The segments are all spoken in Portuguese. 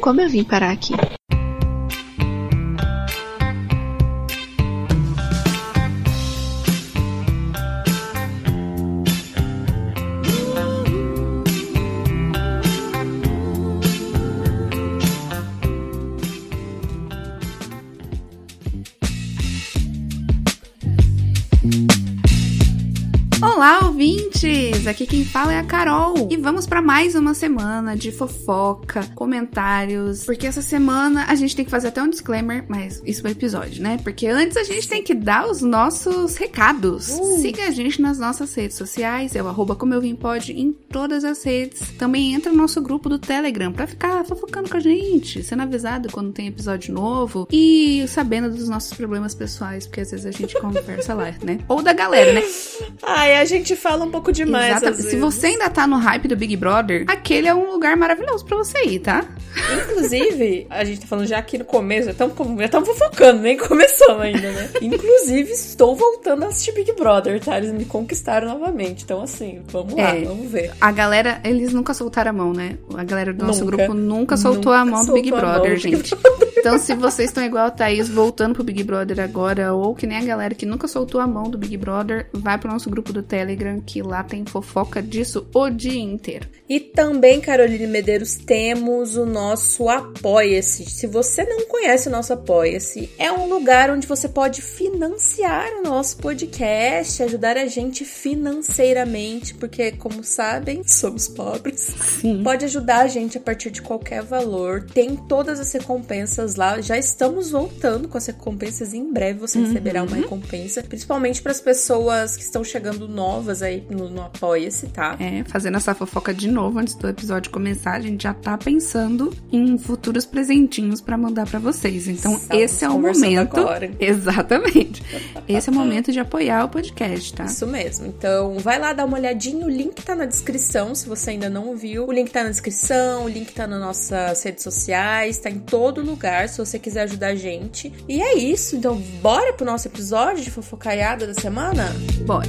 Como eu vim parar aqui? Aqui quem fala é a Carol. E vamos para mais uma semana de fofoca, comentários. Porque essa semana a gente tem que fazer até um disclaimer, mas isso é episódio, né? Porque antes a gente tem que dar os nossos recados. Uh. Siga a gente nas nossas redes sociais, é o arroba como eu vim pode em todas as redes. Também entra no nosso grupo do Telegram pra ficar fofocando com a gente, sendo avisado quando tem episódio novo e sabendo dos nossos problemas pessoais, porque às vezes a gente conversa lá, né? Ou da galera, né? Ai, a gente fala um pouco demais. Exatamente. Se você ainda tá no hype do Big Brother, aquele é um lugar maravilhoso para você ir, tá? Inclusive, a gente tá falando já aqui no começo, já estamos fofocando, nem começamos ainda, né? Inclusive, estou voltando a assistir Big Brother, tá? Eles me conquistaram novamente. Então, assim, vamos lá, é, vamos ver. A galera, eles nunca soltaram a mão, né? A galera do nosso nunca, grupo nunca soltou nunca a mão do Big Brother, mão, gente. Então, se vocês estão igual a Thaís voltando pro Big Brother agora, ou que nem a galera que nunca soltou a mão do Big Brother, vai pro nosso grupo do Telegram, que lá tem fofoca disso o dia inteiro. E também, Caroline Medeiros, temos o nosso Apoia-se. Se você não conhece o nosso Apoia-se, é um lugar onde você pode financiar o nosso podcast, ajudar a gente financeiramente, porque, como sabem, somos pobres. Sim. Pode ajudar a gente a partir de qualquer valor. Tem todas as recompensas lá. Já estamos voltando com as recompensas. Em breve você uhum. receberá uma recompensa, principalmente para as pessoas que estão chegando novas aí no, no Apoia-se, tá? É, fazendo essa fofoca de novo antes do episódio começar, a gente já tá pensando em futuros presentinhos para mandar para vocês. Então, Estamos esse é o momento. Agora. Exatamente. esse é o momento de apoiar o podcast, tá? Isso mesmo. Então, vai lá dar uma olhadinha, o link tá na descrição, se você ainda não viu. O link tá na descrição, o link tá nas nossas redes sociais, tá em todo lugar, se você quiser ajudar a gente. E é isso, então bora pro nosso episódio de fofocaiada da semana? Bora.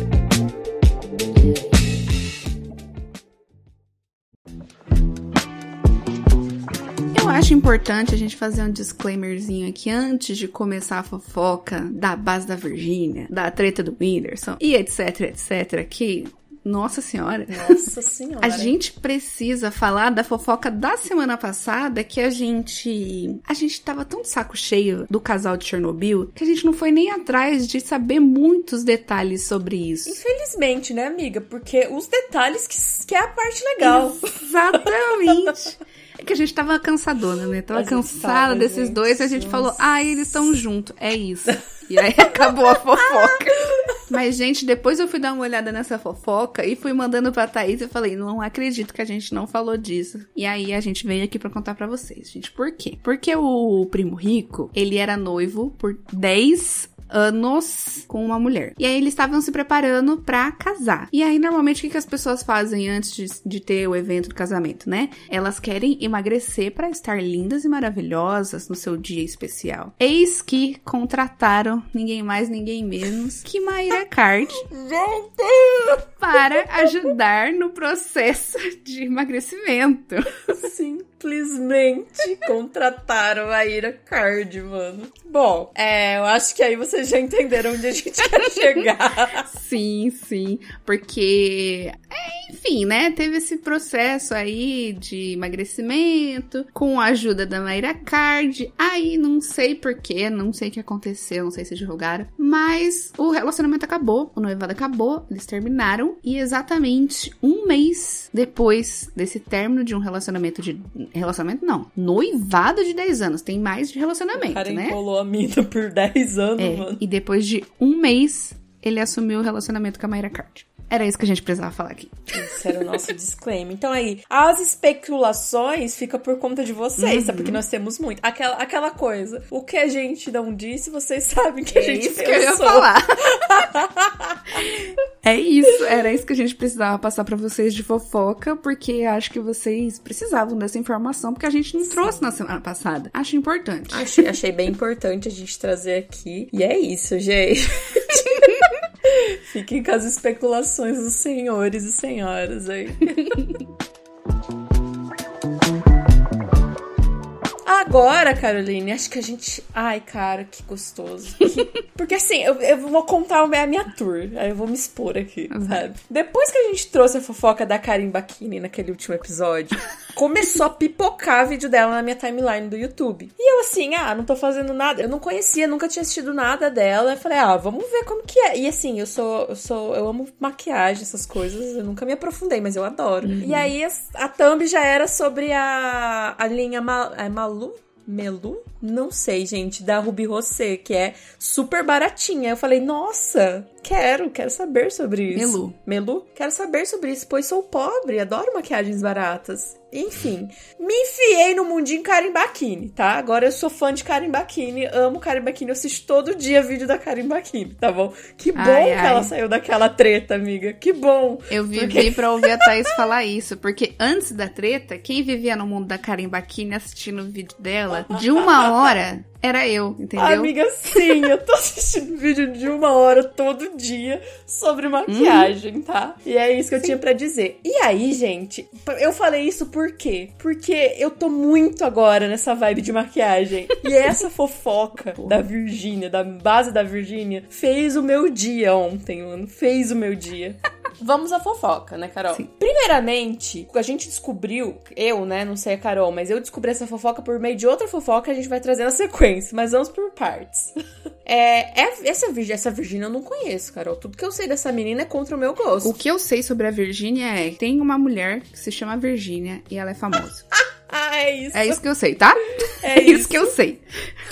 Eu acho importante a gente fazer um disclaimerzinho aqui antes de começar a fofoca da base da Virgínia, da treta do Whindersson e etc, etc, que nossa senhora. Nossa senhora. A gente precisa falar da fofoca da semana passada que a gente. A gente tava tão de saco cheio do casal de Chernobyl que a gente não foi nem atrás de saber muitos detalhes sobre isso. Infelizmente, né, amiga? Porque os detalhes que, que é a parte legal. Exatamente. É que a gente tava cansadona, né? Tava cansada desses dois e a gente falou, ah, eles estão juntos. É isso. E aí acabou a fofoca. Mas, gente, depois eu fui dar uma olhada nessa fofoca e fui mandando pra Thaís e falei, não acredito que a gente não falou disso. E aí a gente veio aqui para contar para vocês, gente. Por quê? Porque o primo rico, ele era noivo por 10 anos com uma mulher. E aí eles estavam se preparando para casar. E aí, normalmente, o que, que as pessoas fazem antes de, de ter o evento do casamento, né? Elas querem emagrecer para estar lindas e maravilhosas no seu dia especial. Eis que contrataram ninguém mais, ninguém menos que Maíra Card para ajudar no processo de emagrecimento. Sim simplesmente contrataram a Ira Card, mano. Bom, é, eu acho que aí vocês já entenderam onde a gente quer chegar. sim, sim. Porque, é, enfim, né? Teve esse processo aí de emagrecimento com a ajuda da Mayra Card. Aí não sei porquê, não sei o que aconteceu, não sei se divulgaram. Mas o relacionamento acabou, o noivado acabou, eles terminaram. E exatamente um mês depois desse término de um relacionamento de Relacionamento não. Noivado de 10 anos. Tem mais de relacionamento, o cara né? enrolou a mina por 10 anos, é, mano. E depois de um mês, ele assumiu o relacionamento com a Mayra Card. Era isso que a gente precisava falar aqui. Esse era o nosso disclaimer. Então aí, as especulações ficam por conta de vocês, uhum. tá? Porque nós temos muito. Aquela, aquela coisa, o que a gente não disse, vocês sabem que a é gente isso pensou. que eu ia falar. é isso, era isso que a gente precisava passar para vocês de fofoca, porque acho que vocês precisavam dessa informação, porque a gente não Sim. trouxe na semana passada. Acho importante. Achei, achei bem importante a gente trazer aqui. E é isso, gente. Fiquem com as especulações dos senhores e senhoras aí. agora, Caroline, acho que a gente. Ai, cara, que gostoso. Que... Porque assim, eu, eu vou contar a minha tour. Aí eu vou me expor aqui, uhum. sabe? Depois que a gente trouxe a fofoca da Karim Bakini naquele último episódio, começou a pipocar vídeo dela na minha timeline do YouTube. E eu assim, ah, não tô fazendo nada. Eu não conhecia, nunca tinha assistido nada dela. Eu falei, ah, vamos ver como que é. E assim, eu sou, eu sou, eu amo maquiagem, essas coisas. Eu nunca me aprofundei, mas eu adoro. Uhum. E aí a, a thumb já era sobre a, a linha Ma, é Malu? Melu? Não sei, gente, da Ruby Rosé, que é super baratinha. Eu falei, nossa, quero, quero saber sobre isso. Melu. Melu? Quero saber sobre isso, pois sou pobre, adoro maquiagens baratas. Enfim, me enfiei no mundinho Bakini, tá? Agora eu sou fã de Bakini, amo Bakini, eu assisto todo dia vídeo da Bakini, tá bom? Que bom ai, que ai. ela saiu daquela treta, amiga. Que bom. Eu vivi porque... pra ouvir a Thaís falar isso, porque antes da treta, quem vivia no mundo da Bakini assistindo o vídeo dela, de uma hora, era eu, entendeu? Amiga, sim, eu tô assistindo vídeo de uma hora todo dia sobre maquiagem, hum. tá? E é isso que eu sim. tinha para dizer. E aí, gente, eu falei isso por quê? Porque eu tô muito agora nessa vibe de maquiagem. E essa fofoca da Virgínia, da base da Virgínia, fez o meu dia ontem, mano. Fez o meu dia. Vamos à fofoca, né, Carol? Sim. Primeiramente, a gente descobriu, eu, né, não sei a Carol, mas eu descobri essa fofoca por meio de outra fofoca que a gente vai trazer na sequência, mas vamos por partes. é, é, essa, essa Virgínia eu não conheço, Carol. Tudo que eu sei dessa menina é contra o meu gosto. O que eu sei sobre a Virgínia é: tem uma mulher que se chama Virgínia e ela é famosa. É isso. É isso que eu sei, tá? É, é isso. isso que eu sei.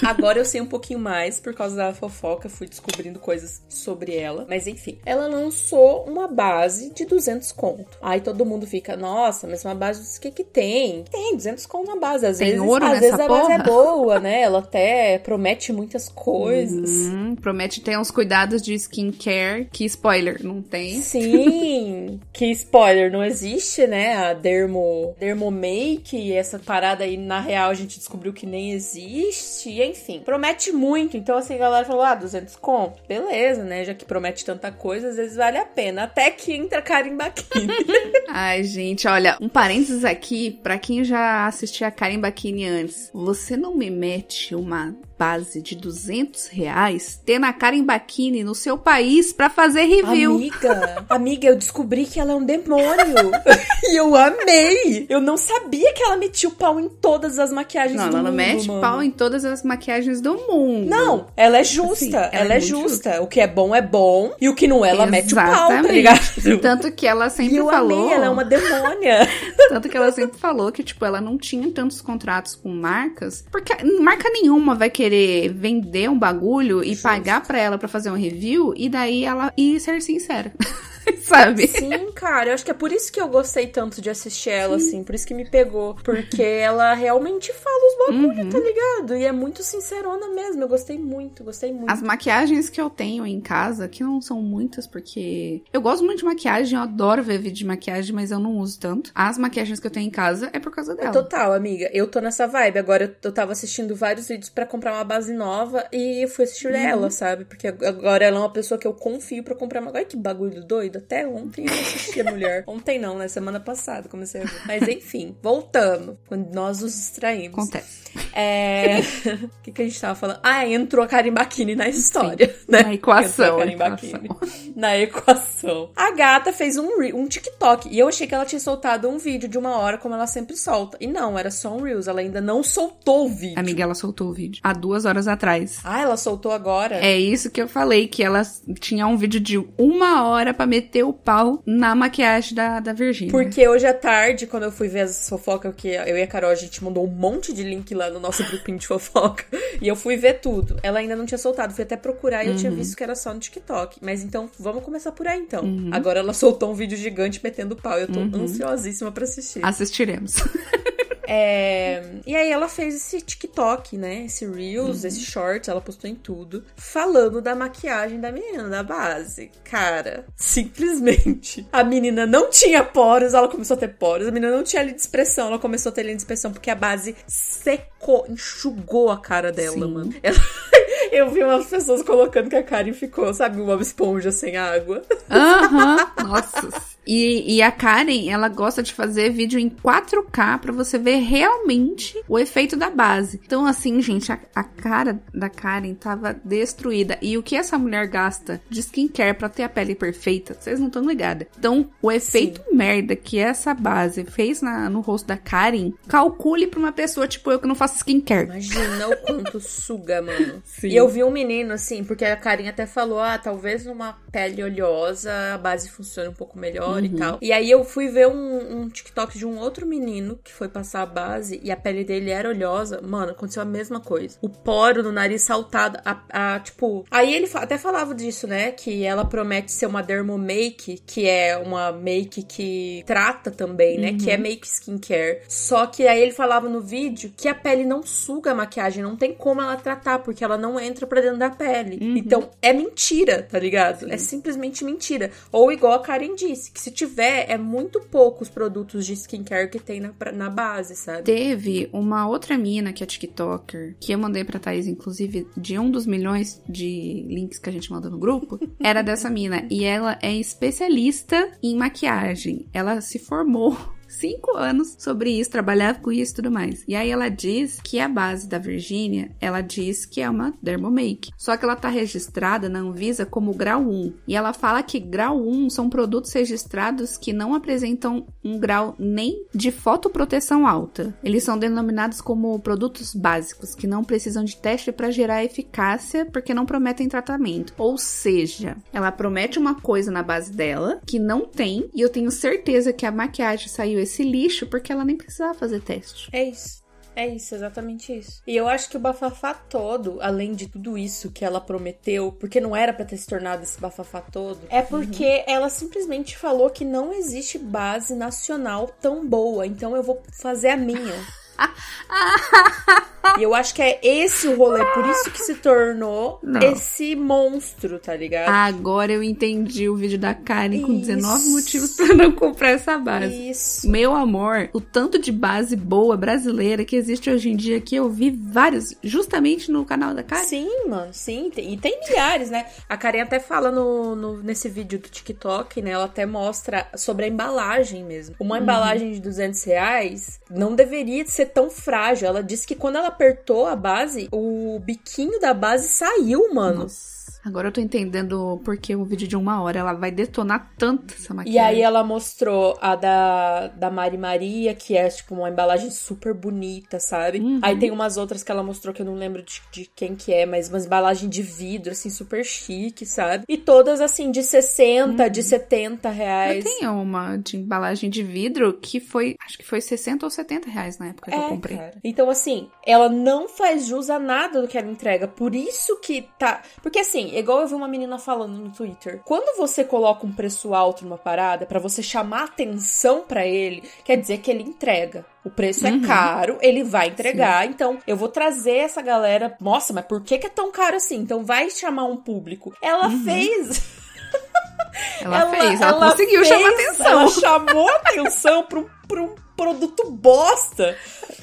Agora eu sei um pouquinho mais por causa da fofoca, fui descobrindo coisas sobre ela. Mas enfim, ela lançou uma base de 200 conto. Aí todo mundo fica, nossa, mas uma base, o que que tem? Tem 200 conto na base. Às tem vezes, ouro às nessa vezes a base é boa, né? Ela até promete muitas coisas. Uhum, promete ter uns cuidados de skincare, que spoiler, não tem. Sim, que spoiler, não existe, né? A Dermo, Dermo Make, essa parada aí, na real, a gente descobriu que nem existe. E enfim, promete muito. Então, assim, a galera falou: ah, 200 conto. Beleza, né? Já que promete tanta coisa, às vezes vale a pena. Até que entra Bakini. Ai, gente, olha, um parênteses aqui, para quem já assistiu a Bakini antes. Você não me mete uma base de 200 reais ter na Karen Bakini no seu país para fazer review. Amiga, amiga, eu descobri que ela é um demônio. e eu amei. Eu não sabia que ela metia o pau em todas as maquiagens não, do mundo. Não, ela mete mano. pau em todas as maquiagens do mundo. Não, ela é justa. Assim, ela, ela, é, é justa. justa. O que é bom é bom e o que não é, ela Exatamente. mete o pau, tá ligado? Tanto que ela sempre eu falou. Amei, ela é uma demônia. Tanto que ela sempre falou que, tipo, ela não tinha tantos contratos com marcas, porque marca nenhuma vai querer vender um bagulho e Justo. pagar pra ela pra fazer um review e daí ela ir ser sincera. sabe? Sim, cara, eu acho que é por isso que eu gostei tanto de assistir ela, Sim. assim, por isso que me pegou. Porque ela realmente fala os bagulho, uhum. tá ligado? E é muito sincerona mesmo. Eu gostei muito, gostei muito. As maquiagens que eu tenho em casa, que não são muitas, porque eu gosto muito de maquiagem, eu adoro ver vídeo de maquiagem, mas eu não uso tanto. As maquiagens que eu tenho em casa é por causa dela. Total, amiga. Eu tô nessa vibe. Agora eu tava assistindo vários vídeos para comprar uma base nova e eu fui assistir uhum. ela, sabe? Porque agora ela é uma pessoa que eu confio para comprar uma. Olha que bagulho doido até ontem eu assisti a mulher. Ontem não, né? Semana passada comecei a ver. Mas enfim, voltando. Quando nós nos distraímos. Acontece. É. O que, que a gente tava falando? Ah, entrou a Karim Bakini na história, Sim. né? Na equação. A Bakini. Na equação. A gata fez um, um TikTok. E eu achei que ela tinha soltado um vídeo de uma hora, como ela sempre solta. E não, era só um Reels. Ela ainda não soltou o vídeo. Amiga, ela soltou o vídeo. Há duas horas atrás. Ah, ela soltou agora? É isso que eu falei, que ela tinha um vídeo de uma hora para meter o pau na maquiagem da, da Virgínia. Porque hoje à tarde, quando eu fui ver as fofocas, que eu e a Carol, a gente mandou um monte de link lá no nosso grupinho de fofoca. e eu fui ver tudo. Ela ainda não tinha soltado. Fui até procurar e uhum. eu tinha uhum. visto que era só no TikTok. Mas então, vamos começar por aí então. Uhum. Agora ela soltou um vídeo gigante metendo pau. Eu tô uhum. ansiosíssima para assistir. Assistiremos. É... E aí ela fez esse TikTok, né? Esse Reels, uhum. esse Shorts, ela postou em tudo, falando da maquiagem da menina, da base. Cara, simplesmente. A menina não tinha poros, ela começou a ter poros. A menina não tinha linha de expressão, ela começou a ter linha de expressão porque a base secou, enxugou a cara dela, Sim. mano. Ela... Eu vi umas pessoas colocando que a Karen ficou, sabe, uma esponja sem água. Aham, uhum. nossa. E, e a Karen, ela gosta de fazer vídeo em 4K pra você ver realmente o efeito da base. Então, assim, gente, a, a cara da Karen tava destruída. E o que essa mulher gasta de skincare pra ter a pele perfeita, vocês não estão ligadas. Então, o efeito Sim. merda que essa base fez na, no rosto da Karen, calcule pra uma pessoa tipo eu que não faço skincare. Imagina o quanto suga, mano. Sim. E eu vi um menino, assim, porque a Karen até falou, ah, talvez numa pele oleosa a base funcione um pouco melhor uhum. e tal. E aí eu fui ver um, um TikTok de um outro menino que foi passar a base e a pele dele era oleosa. Mano, aconteceu a mesma coisa. O poro no nariz saltado, a, a tipo... Aí ele até falava disso, né? Que ela promete ser uma dermomake, que é uma make que trata também, né? Uhum. Que é make skincare. Só que aí ele falava no vídeo que a pele não suga a maquiagem, não tem como ela tratar, porque ela não entra pra dentro da pele. Uhum. Então, é mentira, tá ligado? Sim. É simplesmente mentira. Ou igual a Karen disse, que se tiver, é muito poucos produtos de skincare que tem na, na base, sabe? Teve uma outra mina que é TikToker, que eu mandei pra Thaís, inclusive, de um dos milhões de links que a gente mandou no grupo, era dessa mina. E ela é especialista em maquiagem. Ela se formou cinco anos sobre isso, trabalhar com isso e tudo mais. E aí ela diz que a base da Virgínia, ela diz que é uma Dermomake. Só que ela tá registrada na Anvisa como grau 1. E ela fala que grau 1 são produtos registrados que não apresentam um grau nem de fotoproteção alta. Eles são denominados como produtos básicos, que não precisam de teste para gerar eficácia, porque não prometem tratamento. Ou seja, ela promete uma coisa na base dela que não tem, e eu tenho certeza que a maquiagem saiu esse lixo porque ela nem precisava fazer teste. É isso. É isso, exatamente isso. E eu acho que o bafafá todo, além de tudo isso que ela prometeu, porque não era para ter se tornado esse bafafá todo, é porque uhum. ela simplesmente falou que não existe base nacional tão boa, então eu vou fazer a minha. E eu acho que é esse o rolê, por isso que se tornou não. esse monstro, tá ligado? Agora eu entendi o vídeo da Karen isso. com 19 motivos pra não comprar essa base. Isso. Meu amor, o tanto de base boa brasileira que existe hoje em dia que eu vi vários, justamente no canal da Karen. Sim, mano, sim. Tem, e tem milhares, né? A Karen até fala no, no, nesse vídeo do TikTok, né? Ela até mostra sobre a embalagem mesmo. Uma uhum. embalagem de 200 reais não deveria ser ser tão frágil. Ela disse que quando ela apertou a base, o biquinho da base saiu, mano. Nossa. Agora eu tô entendendo porque um vídeo de uma hora ela vai detonar tanto essa maquiagem. E aí ela mostrou a da, da Mari Maria, que é tipo uma embalagem super bonita, sabe? Uhum. Aí tem umas outras que ela mostrou que eu não lembro de, de, quem que é, mas uma embalagem de vidro, assim, super chique, sabe? E todas assim, de 60, uhum. de 70 reais. Eu tenho uma de embalagem de vidro que foi, acho que foi 60 ou 70 reais na época que é, eu comprei. Cara. Então, assim, ela não faz jus a nada do que ela entrega. Por isso que tá. Porque assim, igual eu vi uma menina falando no Twitter. Quando você coloca um preço alto numa parada para você chamar atenção para ele, quer dizer que ele entrega. O preço é uhum. é caro, ele vai entregar. Sim. Então, eu vou trazer essa galera. Nossa, mas por que, que é tão caro assim? Então, vai chamar um público. Ela uhum. fez. Ela, ela, fez, ela, ela conseguiu fez, chamar atenção. Ela chamou atenção pro, pro produto bosta.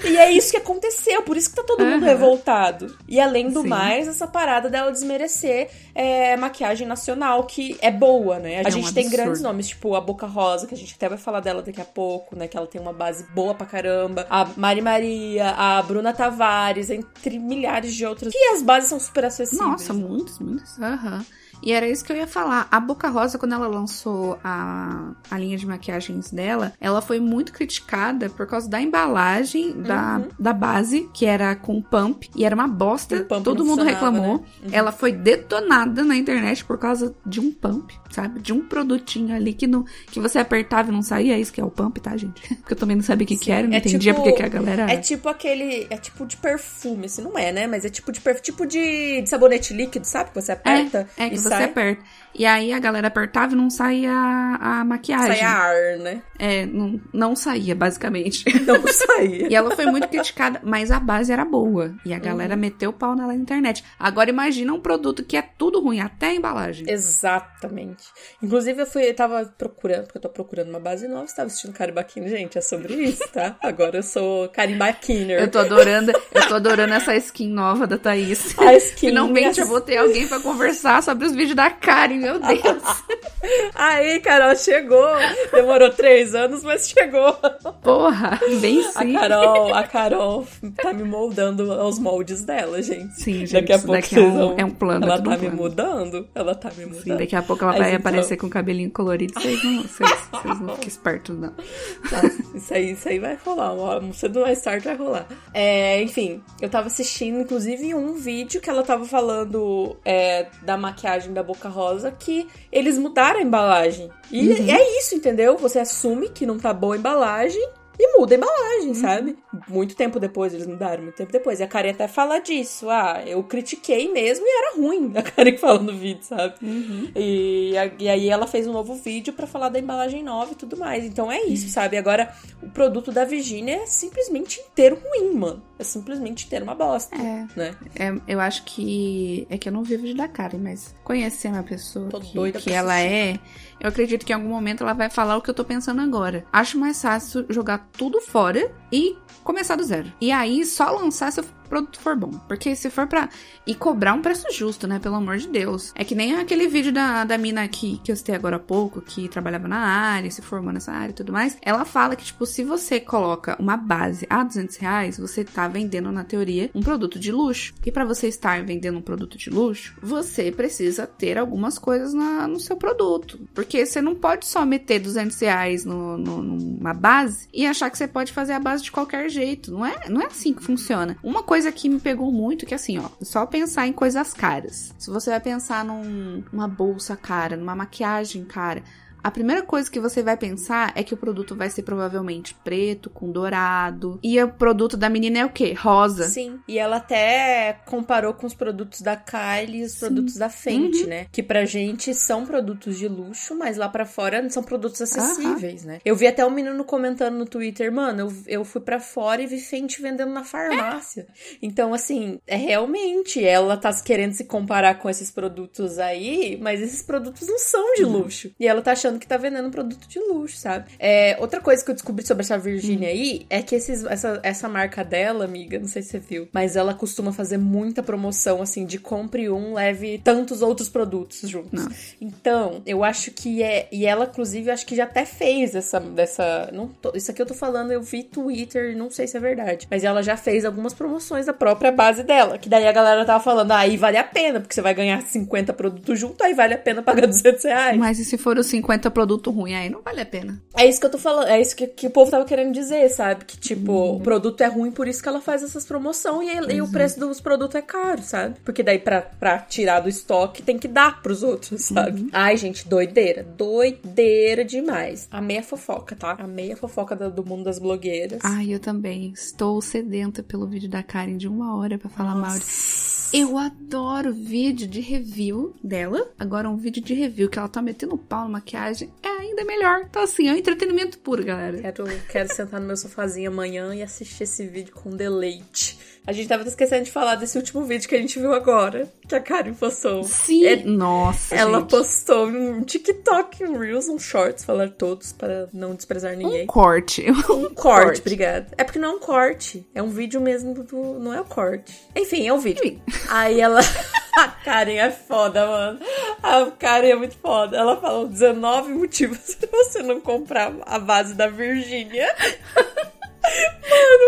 E é isso que aconteceu, por isso que tá todo mundo uhum. revoltado. E além do Sim. mais, essa parada dela desmerecer é, maquiagem nacional, que é boa, né? A é gente um tem grandes nomes, tipo a Boca Rosa, que a gente até vai falar dela daqui a pouco, né? Que ela tem uma base boa pra caramba. A Mari Maria, a Bruna Tavares, entre milhares de outras. E as bases são super acessíveis. Nossa, muitos, muitos. Aham. Uhum. E era isso que eu ia falar. A Boca Rosa, quando ela lançou a, a linha de maquiagens dela, ela foi muito criticada por causa da embalagem da, uhum. da base, que era com pump, e era uma bosta. Todo mundo reclamou. Né? Uhum. Ela foi detonada na internet por causa de um pump, sabe? De um produtinho ali que, não, que você apertava e não saía. É isso que é o pump, tá, gente? Porque eu também não sabia o que, que era, não é entendia tipo, porque que a galera. É tipo aquele. É tipo de perfume, assim, não é, né? Mas é tipo de perfume, tipo de, de sabonete líquido, sabe? Que você aperta. É, é que você aperta. E aí a galera apertava e não saía a maquiagem. Saía ar, né? É, não, não saía, basicamente. Não saía. e ela foi muito criticada, mas a base era boa. E a galera uhum. meteu o pau nela na internet. Agora imagina um produto que é tudo ruim, até a embalagem. Exatamente. Inclusive eu fui, eu tava procurando, porque eu tô procurando uma base nova, você tava assistindo Caribaquino, gente, é sobre isso, tá? Agora eu sou Caribaquiner. Eu tô adorando, eu tô adorando essa skin nova da Thaís. A skin. Finalmente eu vou ter alguém para conversar sobre os vídeo da Karen, meu Deus. Aí, Carol, chegou. Demorou três anos, mas chegou. Porra, bem sim. A Carol, a Carol tá me moldando aos moldes dela, gente. Sim, gente. Daqui a pouco daqui é, um, vão... é um plano. Ela tá um me plano. mudando. Ela tá me mudando. Sim, daqui a pouco ela Mas vai então- aparecer com o cabelinho colorido. Vocês não, vocês, vocês não fiquem espertos, não. Nossa, isso aí, isso aí vai rolar. Uma, um cedo mais tarde vai rolar. É, enfim, eu tava assistindo, inclusive, um vídeo que ela tava falando é, da maquiagem da Boca Rosa que eles mudaram a embalagem. E Uhum. é isso, entendeu? Você assume que não tá boa a embalagem. E muda a embalagem, Uhum. sabe? Muito tempo depois, eles mudaram, muito tempo depois. E a Karen até fala disso. Ah, eu critiquei mesmo e era ruim. A Karen fala no vídeo, sabe? Uhum. E, e aí ela fez um novo vídeo pra falar da embalagem nova e tudo mais. Então é isso, sabe? Agora, o produto da Virginia é simplesmente inteiro ruim, mano. É simplesmente inteiro uma bosta, É. né? É, eu acho que. É que eu não vivo de dar Karen, mas conhecendo a pessoa Tô que, que ela é, eu acredito que em algum momento ela vai falar o que eu tô pensando agora. Acho mais fácil jogar tudo fora e começar do zero. E aí só lançar se o produto for bom. Porque se for pra. E cobrar um preço justo, né? Pelo amor de Deus. É que nem aquele vídeo da, da mina aqui que eu citei agora há pouco, que trabalhava na área, se formou nessa área e tudo mais. Ela fala que, tipo, se você coloca uma base a 200 reais, você tá vendendo, na teoria, um produto de luxo. E pra você estar vendendo um produto de luxo, você precisa ter algumas coisas na- no seu produto. Porque você não pode só meter 200 reais no, no- numa base e achar que você pode fazer a base de qualquer jeito. Não é, não é assim que funciona. Uma coisa que me pegou muito, que assim, ó, só pensar em coisas caras. Se você vai pensar num- numa bolsa cara, numa maquiagem cara, a primeira coisa que você vai pensar é que o produto vai ser provavelmente preto, com dourado. E o produto da menina é o quê? Rosa. Sim. E ela até comparou com os produtos da Kylie e os produtos da Fenty, né? Que pra gente são produtos de luxo, mas lá pra fora são produtos acessíveis, né? Eu vi até um menino comentando no Twitter, mano, eu, eu fui pra fora e vi Fenty vendendo na farmácia. Então, assim, é realmente, ela tá querendo se comparar com esses produtos aí, mas esses produtos não são de luxo. E ela tá achando que tá vendendo um produto de luxo, sabe? É, outra coisa que eu descobri sobre essa Virginia aí é que esses, essa, essa marca dela, amiga, não sei se você viu, mas ela costuma fazer muita promoção, assim, de compre um, leve tantos outros produtos juntos. Nossa. Então, eu acho que é. E ela, inclusive, acho que já até fez essa. dessa não tô- isso aqui eu tô falando, eu vi Twitter, não sei se é verdade. Mas ela já fez algumas promoções da própria base dela. Que daí a galera tava falando, ah, aí vale a pena, porque você vai ganhar 50 produtos junto, aí vale a pena pagar 200 reais. Mas e se for os 50 produto ruim, aí não vale a pena. É isso que eu tô falando, é isso que, que o povo tava querendo dizer, sabe? Que, tipo, o produto é ruim, por isso que ela faz essas promoções e, e o preço dos produtos é caro, sabe? Porque daí pra, pra tirar do estoque tem que dar pros outros, sabe? Ai, gente, doideira. Doideira demais. Amei a fofoca, tá? Amei a fofoca do, do mundo das blogueiras. Ai, eu também. Estou sedenta pelo vídeo da Karen de uma hora pra falar mal de. Eu adoro vídeo de review dela. Agora, um vídeo de review que ela tá metendo pau na maquiagem é ainda melhor. Então, assim, é um entretenimento puro, galera. Quero, quero sentar no meu sofazinho amanhã e assistir esse vídeo com deleite. A gente tava esquecendo de falar desse último vídeo que a gente viu agora, que a Karen postou. Sim. É- Nossa, Ela gente. postou um TikTok, um Reels, um Shorts, falar todos para não desprezar ninguém. Um corte. Um corte, obrigada. É porque não é um corte, é um vídeo mesmo do. Não é o corte. Enfim, é um vídeo. Enfim. Aí ela. A Karen é foda, mano. A Karen é muito foda. Ela falou 19 motivos pra você não comprar a base da Virgínia.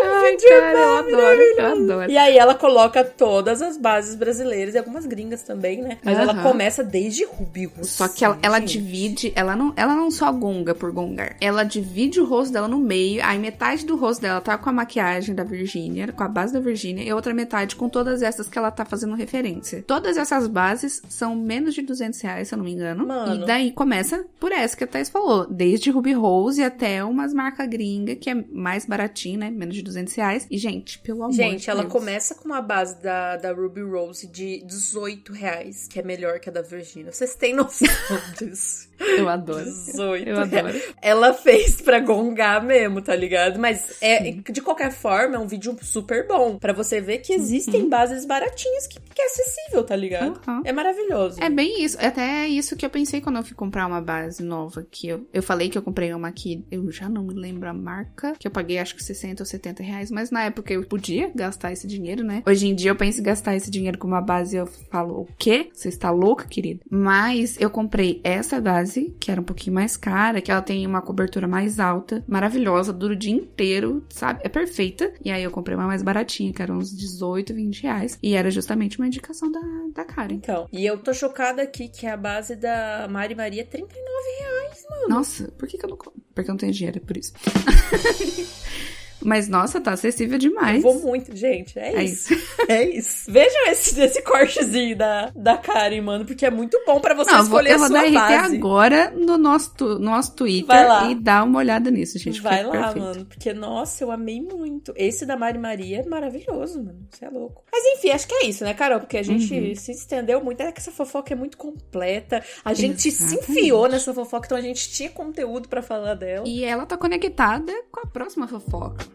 Ai, vídeo cara, eu adoro, né, eu adoro. E aí ela coloca todas as bases brasileiras e algumas gringas também, né? Mas ela Aham. começa desde Ruby Rossi, Só que ela, ela divide, ela não, ela não só gonga por gongar. Ela divide o rosto dela no meio, aí metade do rosto dela tá com a maquiagem da Virgínia, com a base da Virgínia, e outra metade com todas essas que ela tá fazendo referência. Todas essas bases são menos de 200 reais, se eu não me engano. Mano. E daí começa por essa que a Thais falou. Desde Ruby Rose até umas marcas gringa, que é mais baratinho, né? Menos de 200 reais. E, gente, pelo amor Gente, de ela Deus. começa com uma base da, da Ruby Rose de 18 reais, que é melhor que a da Virginia. Vocês têm noção disso? Eu adoro. 18 Eu adoro. Ela fez pra gongar mesmo, tá ligado? Mas é de qualquer forma, é um vídeo super bom. Pra você ver que existem bases baratinhas que, que é acessível, tá ligado? Uhum. É maravilhoso. É bem isso. Até é isso que eu pensei quando eu fui comprar uma base nova. Que eu, eu falei que eu comprei uma aqui. Eu já não me lembro a marca. Que eu paguei acho que 60 ou 70 reais. Mas na época eu podia gastar esse dinheiro, né? Hoje em dia eu penso em gastar esse dinheiro com uma base e eu falo, o quê? Você está louca, querida? Mas eu comprei essa base, que era um pouquinho mais cara, que ela tem uma cobertura mais alta, maravilhosa, dura o dia inteiro, sabe? É perfeita. E aí eu comprei uma mais baratinha, que era uns 18, 20 reais. E era justamente uma indicação da, da Karen. Então, e eu tô chocada aqui que a base da Mari Maria é 39 reais, mano. Nossa, por que, que eu não. Porque eu não tenho dinheiro, é por isso. Mas, nossa, tá acessível demais. Eu vou muito, gente. É, é isso. isso. é isso. Vejam esse, esse cortezinho da, da Karen, mano, porque é muito bom para você Não, escolher vou, eu vou dar RT agora no nosso, no nosso Twitter e dar uma olhada nisso, gente. Vai lá, perfeito. mano, porque, nossa, eu amei muito. Esse da Mari Maria é maravilhoso, mano. Você é louco. Mas enfim, acho que é isso, né, Carol? Porque a gente uhum. se estendeu muito. É que essa fofoca é muito completa. A gente Exatamente. se enfiou nessa fofoca, então a gente tinha conteúdo para falar dela. E ela tá conectada com a próxima fofoca.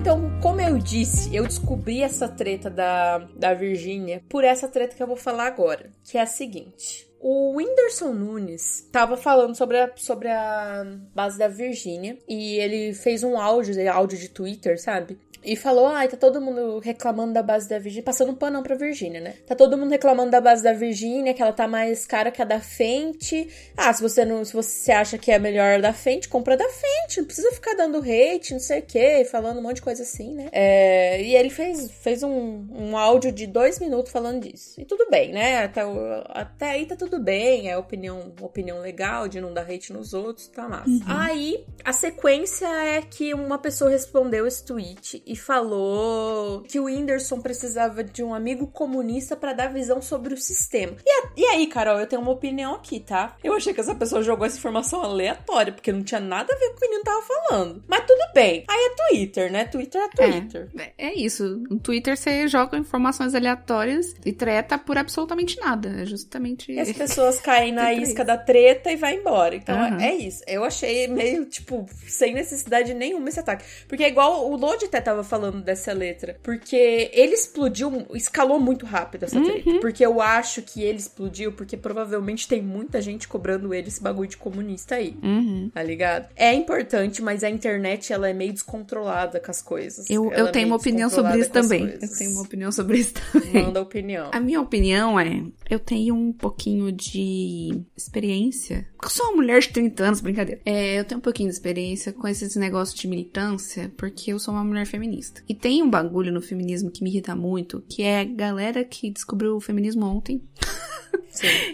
Então, como eu disse, eu descobri essa treta da, da Virgínia por essa treta que eu vou falar agora, que é a seguinte. O Whindersson Nunes estava falando sobre a, sobre a base da Virgínia e ele fez um áudio, áudio de Twitter, sabe? E falou, ai, ah, tá todo mundo reclamando da base da Virgínia, passando um panão pra Virgínia, né? Tá todo mundo reclamando da base da Virgínia, que ela tá mais cara que a da Fenty. Ah, se você não, se você acha que é melhor da Fenty, compra da Fenty, não precisa ficar dando hate, não sei o que, falando um monte de coisa assim, né? É, e ele fez, fez um, um áudio de dois minutos falando disso. E tudo bem, né? Até, até aí tá tudo bem, é opinião, opinião legal de não dar hate nos outros, tá massa. Uhum. Aí, a sequência é que uma pessoa respondeu esse tweet e falou que o Whindersson precisava de um amigo comunista para dar visão sobre o sistema. E, a, e, aí, Carol, eu tenho uma opinião aqui, tá? Eu achei que essa pessoa jogou essa informação aleatória, porque não tinha nada a ver com o que o menino tava falando. Mas tudo bem. Aí é Twitter, né? Twitter é Twitter. É, é isso. No Twitter você joga informações aleatórias e treta por absolutamente nada. É justamente. E as pessoas caem na isca da treta e vai embora. Então uhum. é isso. Eu achei meio, tipo, sem necessidade nenhuma esse ataque. Porque é igual o Lodi até tava falando dessa letra. Porque ele explodiu, escalou muito rápido essa treta. Uhum. Porque eu acho que ele explodiu porque provavelmente tem muita gente cobrando ele esse bagulho de comunista aí. Uhum. Tá ligado? É importante, mas a internet ela é meio descontrolada com as coisas. Eu, eu é tenho uma opinião sobre isso também. Eu tenho uma opinião sobre isso também. Manda opinião. A minha opinião é: eu tenho um pouquinho de experiência. Eu sou uma mulher de 30 anos, brincadeira. É, eu tenho um pouquinho de experiência com esses negócios de militância, porque eu sou uma mulher feminista feminista. E tem um bagulho no feminismo que me irrita muito, que é a galera que descobriu o feminismo ontem.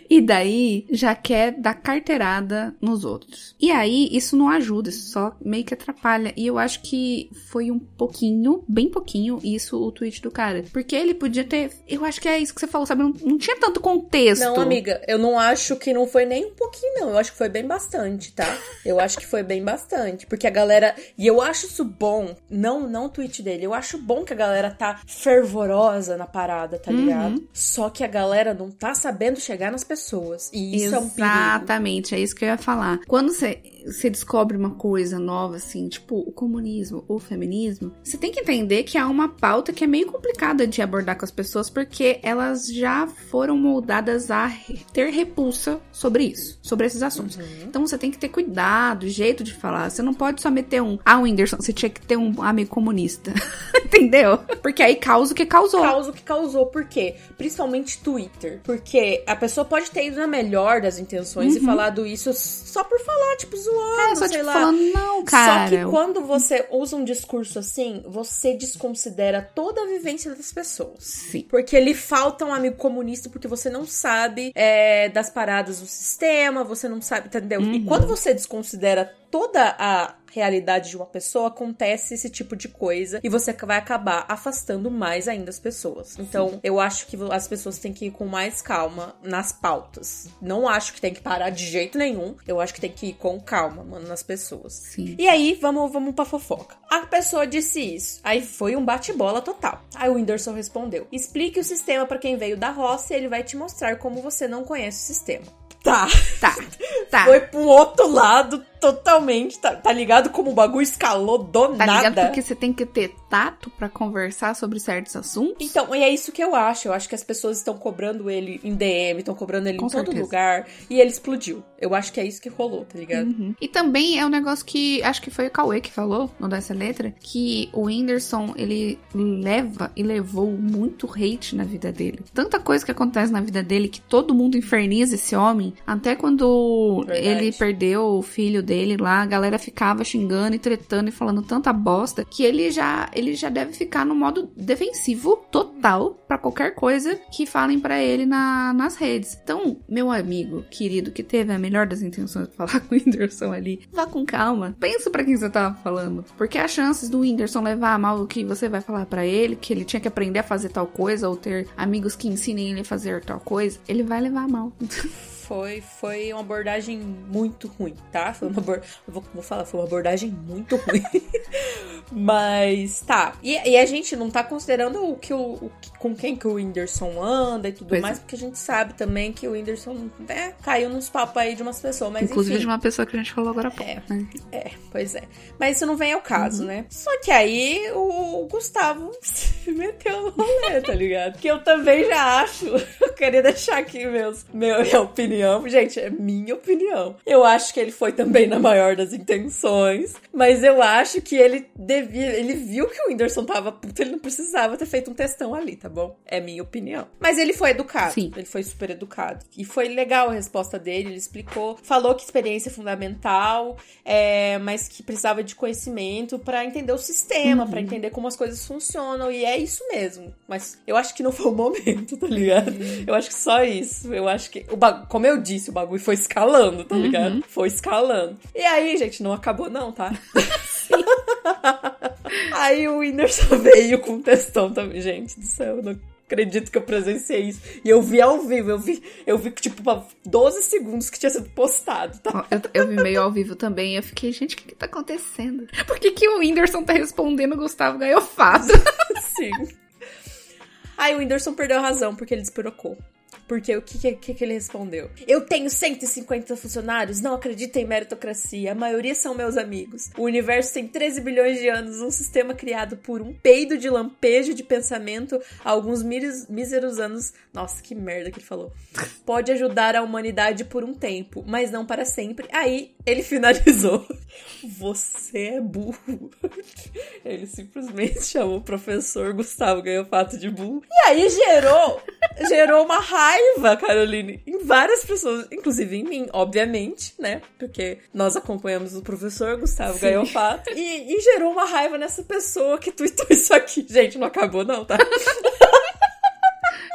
e daí já quer dar carteirada nos outros. E aí isso não ajuda, isso só meio que atrapalha. E eu acho que foi um pouquinho, bem pouquinho, isso o tweet do cara. Porque ele podia ter. Eu acho que é isso que você falou, sabe? Não, não tinha tanto contexto. Não, amiga, eu não acho que não foi nem um pouquinho, não. Eu acho que foi bem bastante, tá? Eu acho que foi bem bastante. Porque a galera. E eu acho isso bom. Não, não o tweet dele. Eu acho bom que a galera tá fervorosa na parada, tá ligado? Uhum. Só que a galera não tá sabendo chegar nas pessoas. E isso Exatamente, é um. Exatamente, é isso que eu ia falar. Quando você você descobre uma coisa nova, assim, tipo o comunismo, o feminismo, você tem que entender que há uma pauta que é meio complicada de abordar com as pessoas, porque elas já foram moldadas a ter repulsa sobre isso, sobre esses assuntos. Uhum. Então você tem que ter cuidado, jeito de falar. Você não pode só meter um, ah, Whindersson, você tinha que ter um amigo comunista. Entendeu? Porque aí causa o que causou. Causa o que causou, por quê? Principalmente Twitter. Porque a pessoa pode ter ido na melhor das intenções uhum. e falado isso só por falar, tipo, zoando zoando, só sei tipo, lá. Falando, não, cara. Só que quando você usa um discurso assim, você desconsidera toda a vivência das pessoas. Sim. Porque lhe falta um amigo comunista porque você não sabe é, das paradas do sistema, você não sabe, entendeu? Uhum. E quando você desconsidera toda a realidade de uma pessoa, acontece esse tipo de coisa e você vai acabar afastando mais ainda as pessoas. Então, Sim. eu acho que as pessoas têm que ir com mais calma nas pautas. Não acho que tem que parar de jeito nenhum. Eu acho que tem que ir com calma, mano, nas pessoas. Sim. E aí, vamos, vamos pra fofoca. A pessoa disse isso. Aí foi um bate-bola total. Aí o Whindersson respondeu: Explique o sistema para quem veio da roça e ele vai te mostrar como você não conhece o sistema. Tá. Tá. Tá. Foi pro outro lado totalmente. Tá, tá ligado como o bagulho escalou do Tá nada? ligado? Porque você tem que ter tato pra conversar sobre certos assuntos. Então, e é isso que eu acho. Eu acho que as pessoas estão cobrando ele em DM, estão cobrando ele Com em todo certeza. lugar. E ele explodiu. Eu acho que é isso que rolou, tá ligado? Uhum. E também é um negócio que acho que foi o Cauê que falou no dessa letra que o Whindersson ele leva e levou muito hate na vida dele. Tanta coisa que acontece na vida dele que todo mundo inferniza esse homem. Até quando Verdade. ele perdeu o filho dele lá, a galera ficava xingando e tretando e falando tanta bosta que ele já ele já deve ficar no modo defensivo total pra qualquer coisa que falem pra ele na, nas redes. Então, meu amigo querido que teve a melhor das intenções de falar com o Whindersson ali, vá com calma. Pensa pra quem você tava falando, porque as chances do Whindersson levar a mal o que você vai falar pra ele, que ele tinha que aprender a fazer tal coisa ou ter amigos que ensinem ele a fazer tal coisa, ele vai levar a mal. Foi, foi uma abordagem muito ruim, tá? Foi uma abor... vou, vou falar, foi uma abordagem muito ruim. Mas tá. E, e a gente não tá considerando o que o, o com quem que o Whindersson anda e tudo Pois é. mais, porque a gente sabe também que o Whindersson né, caiu nos papos aí de umas pessoas, mas Inclusive enfim. de uma pessoa que a gente falou agora há pouco. É. né? É, pois é. Mas isso não vem ao caso, Uhum. né? Só que aí o Gustavo se meteu no rolê, tá ligado? Que eu também já acho. Eu queria deixar aqui meus, meu, minha opinião. Gente, é minha opinião. Eu acho que ele foi também na maior das intenções. Mas eu acho que ele devia. Ele viu que o Whindersson tava puto, ele não precisava ter feito um testão ali, tá bom? É minha opinião. Mas ele foi educado. Sim. Ele foi super educado. E foi legal a resposta dele, ele explicou. Falou que experiência é fundamental, é, mas que precisava de conhecimento pra entender o sistema, pra entender como as coisas funcionam. E é isso mesmo. Mas eu acho que não foi o momento, tá ligado? Eu acho que só isso. Eu acho que. O ba- Como eu disse, o bagulho foi escalando, tá ligado? Foi escalando. E aí, gente, não acabou, não, tá? Aí o Whindersson veio com um textão também. Gente do céu, não acredito que eu presenciei isso. E eu vi ao vivo, eu vi, eu vi tipo, 12 segundos que tinha sido postado, tá? Eu, eu vi meio ao vivo também e eu fiquei, gente, o que, que tá acontecendo? Por que, que o Whindersson tá respondendo o Gustavo Gaiofato? Sim. Aí o Whindersson perdeu a razão porque ele despirocou. Porque o que, que, que, ele respondeu? Eu tenho 150 funcionários, não acredito em meritocracia, a maioria são meus amigos. O universo tem 13 bilhões de anos, um sistema criado por um peido de lampejo de pensamento há alguns míseros anos. Nossa, que merda que ele falou. Pode ajudar a humanidade por um tempo, mas não para sempre. Aí ele finalizou. Você é burro. Ele simplesmente chamou o professor Gustavo Ganhofato de burro. E aí gerou, gerou uma raiva, Caroline, em várias pessoas, inclusive em mim, obviamente, né? Porque nós acompanhamos o professor Gustavo Sim. Ganhofato. E, e gerou uma raiva nessa pessoa que tweetou isso aqui. Gente, não acabou não, tá?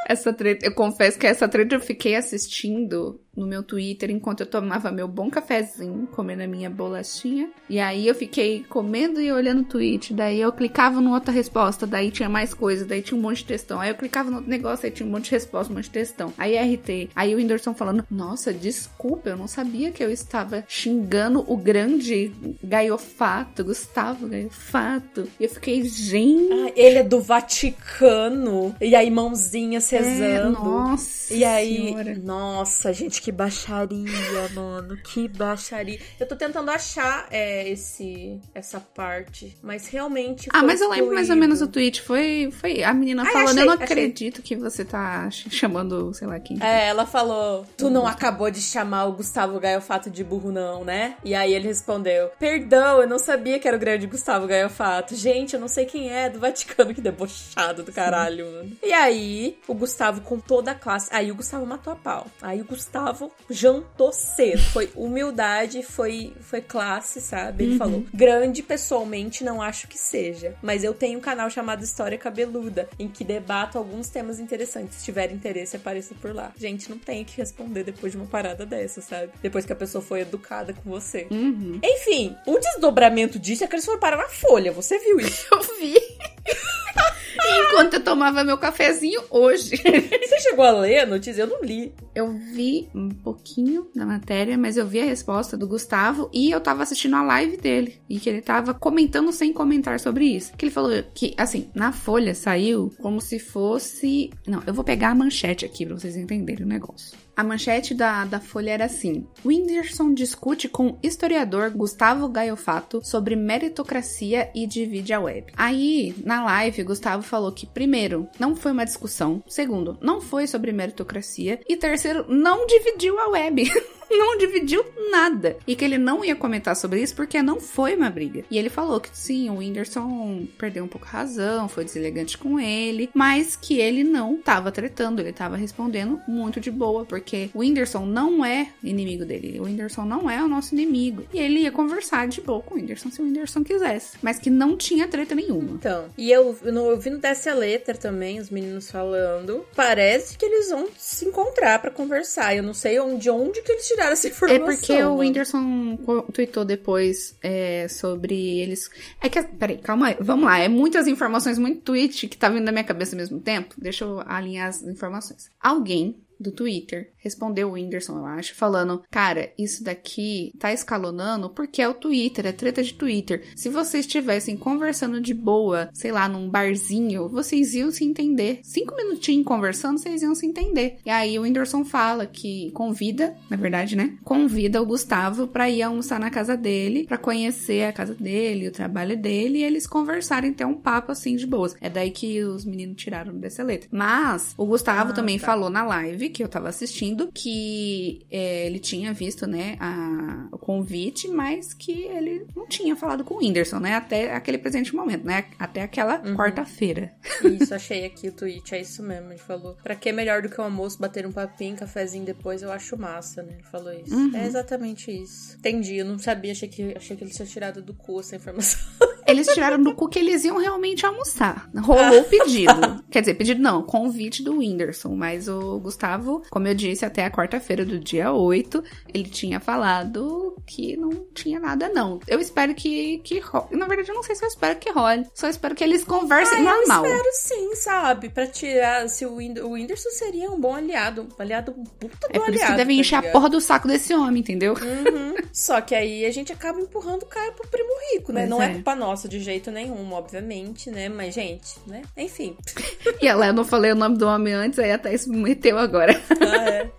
Essa treta, eu confesso que essa treta eu fiquei assistindo no meu Twitter enquanto eu tomava meu bom cafezinho, comendo a minha bolachinha. E aí eu fiquei comendo e olhando o tweet. Daí eu clicava numa outra resposta, daí tinha mais coisa, daí tinha um monte de textão. Aí eu clicava no outro negócio, aí tinha um monte de resposta, um monte de textão. Aí RT. Aí o Whindersson falando: Nossa, desculpa, eu não sabia que eu estava xingando o grande gaiofato, Gustavo Gaiofato. E eu fiquei, gente. Ah, ele é do Vaticano. E aí, mãozinha É, rezando. nossa. E aí, senhora. nossa, gente, que baixaria, mano. Que baixaria. Eu tô tentando achar é, esse, essa parte, mas realmente. Ah, mas eu lembro mais ou menos o tweet. Foi, foi a menina Ai, falando: achei, Eu não achei. acredito que você tá ch- chamando, sei lá quem. É, ela falou: Tu não acabou de chamar o Gustavo Gaiofato de burro, não, né? E aí ele respondeu: Perdão, eu não sabia que era o grande Gustavo Gaiofato. Gente, eu não sei quem é, do Vaticano, que debochado do caralho, mano. E aí, o Gustavo com toda a classe. Aí o Gustavo matou a pau. Aí o Gustavo jantou cedo. Foi humildade, foi, foi classe, sabe? Ele falou: Grande pessoalmente não acho que seja, mas eu tenho um canal chamado História Cabeluda, em que debato alguns temas interessantes. Se tiver interesse, apareça por lá. Gente, não tem o que responder depois de uma parada dessa, sabe? Depois que a pessoa foi educada com você. Uhum. Enfim, o desdobramento disso é que eles foram parar na folha. Você viu isso? Eu vi. Enquanto eu tomava meu cafezinho hoje. Você chegou a ler a notícia? Eu não li. Eu vi um pouquinho da matéria, mas eu vi a resposta do Gustavo e eu tava assistindo a live dele. E que ele tava comentando sem comentar sobre isso. Que ele falou que, assim, na folha saiu como se fosse. Não, eu vou pegar a manchete aqui pra vocês entenderem o negócio. A manchete da, da Folha era assim: Whindersson discute com historiador Gustavo Gaiofato sobre meritocracia e divide a web. Aí, na live, Gustavo falou que, primeiro, não foi uma discussão, segundo, não foi sobre meritocracia, e terceiro, não dividiu a web. não dividiu nada. E que ele não ia comentar sobre isso porque não foi uma briga. E ele falou que sim, o Whindersson perdeu um pouco a razão, foi deselegante com ele, mas que ele não tava tretando, ele tava respondendo muito de boa, porque o Whindersson não é inimigo dele. O Whindersson não é o nosso inimigo. E ele ia conversar de boa com o Whindersson se o Whindersson quisesse. Mas que não tinha treta nenhuma. Então, e eu, eu vi no Dessa Letter também, os meninos falando. Parece que eles vão se encontrar para conversar. Eu não sei onde, onde que eles tiraram essa informação. É porque mano. o Whindersson tweetou depois é, sobre eles. É que. Peraí, calma aí. Vamos lá. É muitas informações, muito tweet que tá vindo na minha cabeça ao mesmo tempo. Deixa eu alinhar as informações. Alguém do Twitter respondeu o Whindersson, eu acho, falando: Cara, isso daqui tá escalonando porque é o Twitter, é treta de Twitter. Se vocês estivessem conversando de boa, sei lá, num barzinho, vocês iam se entender. Cinco minutinhos conversando, vocês iam se entender. E aí o Whindersson fala que convida, na verdade, né? Convida o Gustavo pra ir almoçar na casa dele, pra conhecer a casa dele, o trabalho dele, e eles conversarem, ter um papo assim de boas. É daí que os meninos tiraram dessa letra. Mas o Gustavo ah, também tá. falou na live que eu tava assistindo que é, ele tinha visto, né, a, o convite, mas que ele não tinha falado com o Whindersson, né, até aquele presente momento, né, até aquela uhum. quarta-feira. Isso, achei aqui o tweet, é isso mesmo, ele falou. Pra que melhor do que o almoço, bater um papinho, cafezinho depois, eu acho massa, né, ele falou isso. Uhum. É exatamente isso. Entendi, eu não sabia, achei que, achei que ele tinha tirado do cu essa informação. Eles tiraram do cu que eles iam realmente almoçar. Rolou o pedido. Quer dizer, pedido não, convite do Whindersson. Mas o Gustavo, como eu disse, até a quarta-feira do dia 8, ele tinha falado que não tinha nada, não. Eu espero que, que role. Na verdade, eu não sei se eu espero que role. Só espero que eles conversem ah, normal. Eu espero sim, sabe? Pra tirar. Se o, Whindersson seria um bom aliado. Um aliado puta do É por aliado, isso que devem tá encher a porra do saco desse homem, entendeu? Uhum. Só que aí a gente acaba empurrando o cara pro primo rico, né? Mas não é. é culpa nossa de jeito nenhum, obviamente, né? Mas, gente, né? Enfim. e ela, eu não falei o nome do homem antes, aí a Thaís me meteu agora. Ah, é.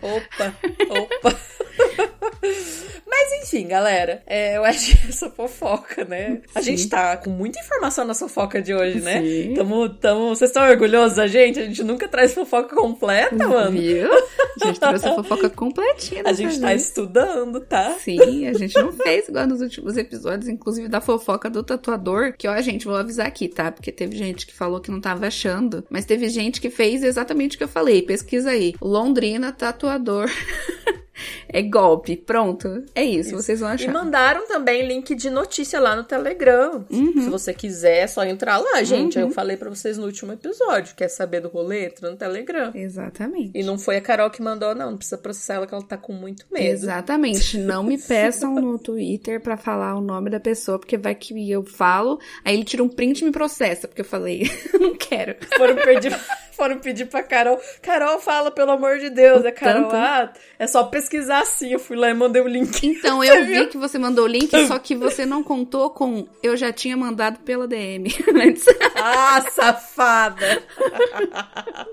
Opa, opa. Mas enfim, galera, é, eu acho essa fofoca, né? A Sim. gente tá com muita informação na fofoca de hoje, né? Sim. Tamo, tamo, vocês estão orgulhosos da gente? A gente nunca traz fofoca completa, mano. Viu? A gente trouxe a fofoca completinha. A gente tá estudando, tá? Sim, a gente não fez igual nos últimos episódios, inclusive da fofoca do tatuador, que ó, gente, vou avisar aqui, tá? Porque teve gente que falou que não tava achando, mas teve gente que fez exatamente o que eu falei. Pesquisa aí. Londrina tatuador. É golpe, pronto. É isso, isso, vocês vão achar. E mandaram também link de notícia lá no Telegram. Uhum. Se você quiser, é só entrar lá, gente. Uhum. Eu falei para vocês no último episódio. Quer saber do rolê? Entra no Telegram. Exatamente. E não foi a Carol que mandou, não. Não precisa processar ela, que ela tá com muito medo. Exatamente. Não me peçam no Twitter para falar o nome da pessoa, porque vai que eu falo, aí ele tira um print e me processa, porque eu falei, não quero. Foram pedir foram pedir pra Carol. Carol, fala, pelo amor de Deus. É Carol, ah, é só pesquisar assim. Eu fui lá e mandei o link. Então, eu vi que você mandou o link, só que você não contou com eu já tinha mandado pela DM ah, safada!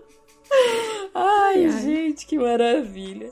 ai, ai, gente, que maravilha.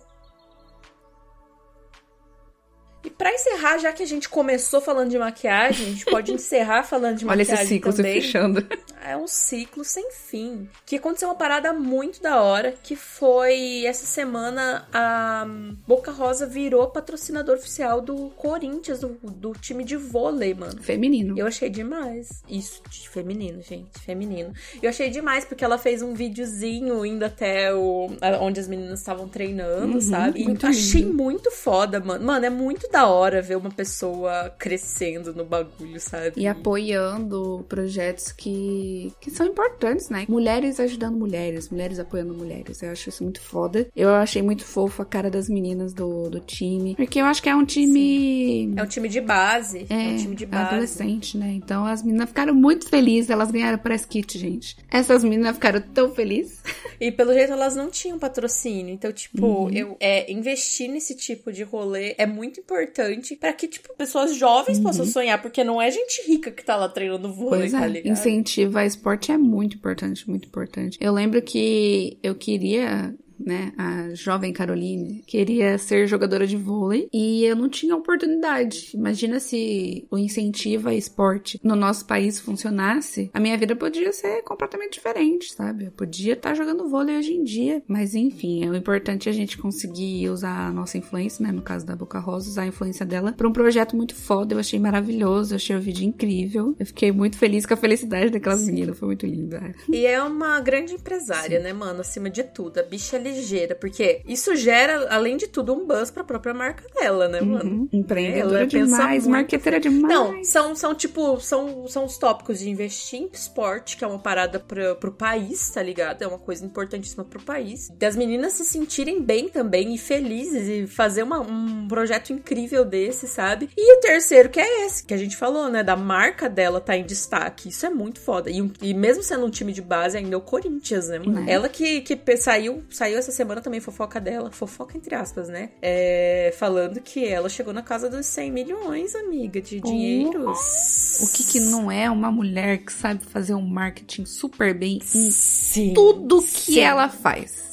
Para encerrar, já que a gente começou falando de maquiagem, a gente pode encerrar falando de maquiagem Olha esse ciclo também. se fechando. É um ciclo sem fim. Que aconteceu uma parada muito da hora, que foi essa semana a Boca Rosa virou patrocinador oficial do Corinthians, do, do time de vôlei, mano. Feminino. Eu achei demais. Isso, de feminino, gente, feminino. Eu achei demais porque ela fez um videozinho indo até o onde as meninas estavam treinando, uhum, sabe? E muito achei lindo. muito foda, mano. Mano, é muito da hora ver uma pessoa crescendo no bagulho, sabe? E apoiando projetos que, que são importantes, né? Mulheres ajudando mulheres, mulheres apoiando mulheres. Eu acho isso muito foda. Eu achei muito fofo a cara das meninas do, do time. Porque eu acho que é um time. Sim. É um time de base. É, é um time de base. Adolescente, né? Então as meninas ficaram muito felizes. Elas ganharam press kit, gente. Essas meninas ficaram tão felizes. E pelo jeito elas não tinham patrocínio. Então, tipo, uhum. eu é, investir nesse tipo de rolê é muito importante importante para que, tipo, pessoas jovens uhum. possam sonhar, porque não é gente rica que tá lá treinando vôlei, pois tá é. ligado? Incentivar esporte é muito importante, muito importante. Eu lembro que eu queria né, a jovem Caroline, queria ser jogadora de vôlei e eu não tinha oportunidade. Imagina se o incentivo a esporte no nosso país funcionasse, a minha vida podia ser completamente diferente, sabe? Eu podia estar jogando vôlei hoje em dia, mas enfim, é o importante a gente conseguir usar a nossa influência, né, no caso da Boca Rosa, usar a influência dela para um projeto muito foda. Eu achei maravilhoso, eu achei o vídeo incrível. Eu fiquei muito feliz com a felicidade daquelas meninas, foi muito linda. E é uma grande empresária, Sim. né, mano? Acima de tudo. A bicha é ligeira, porque isso gera, além de tudo, um buzz pra própria marca dela, né, mano? Uhum. Empreendedora demais, marqueteira demais. Não, são, são tipo, são, são os tópicos de investir em esporte, que é uma parada pro, pro país, tá ligado? É uma coisa importantíssima pro país. Das meninas se sentirem bem também e felizes e fazer uma, um projeto incrível desse, sabe? E o terceiro, que é esse, que a gente falou, né? Da marca dela tá em destaque. Isso é muito foda. E, e mesmo sendo um time de base, ainda é o Corinthians, né? Uhum. Ela que, que saiu, saiu essa semana também, fofoca dela, fofoca entre aspas, né? É, falando que ela chegou na casa dos 100 milhões, amiga, de dinheiros. O que que não é uma mulher que sabe fazer um marketing super bem em sim, tudo que sim. ela faz?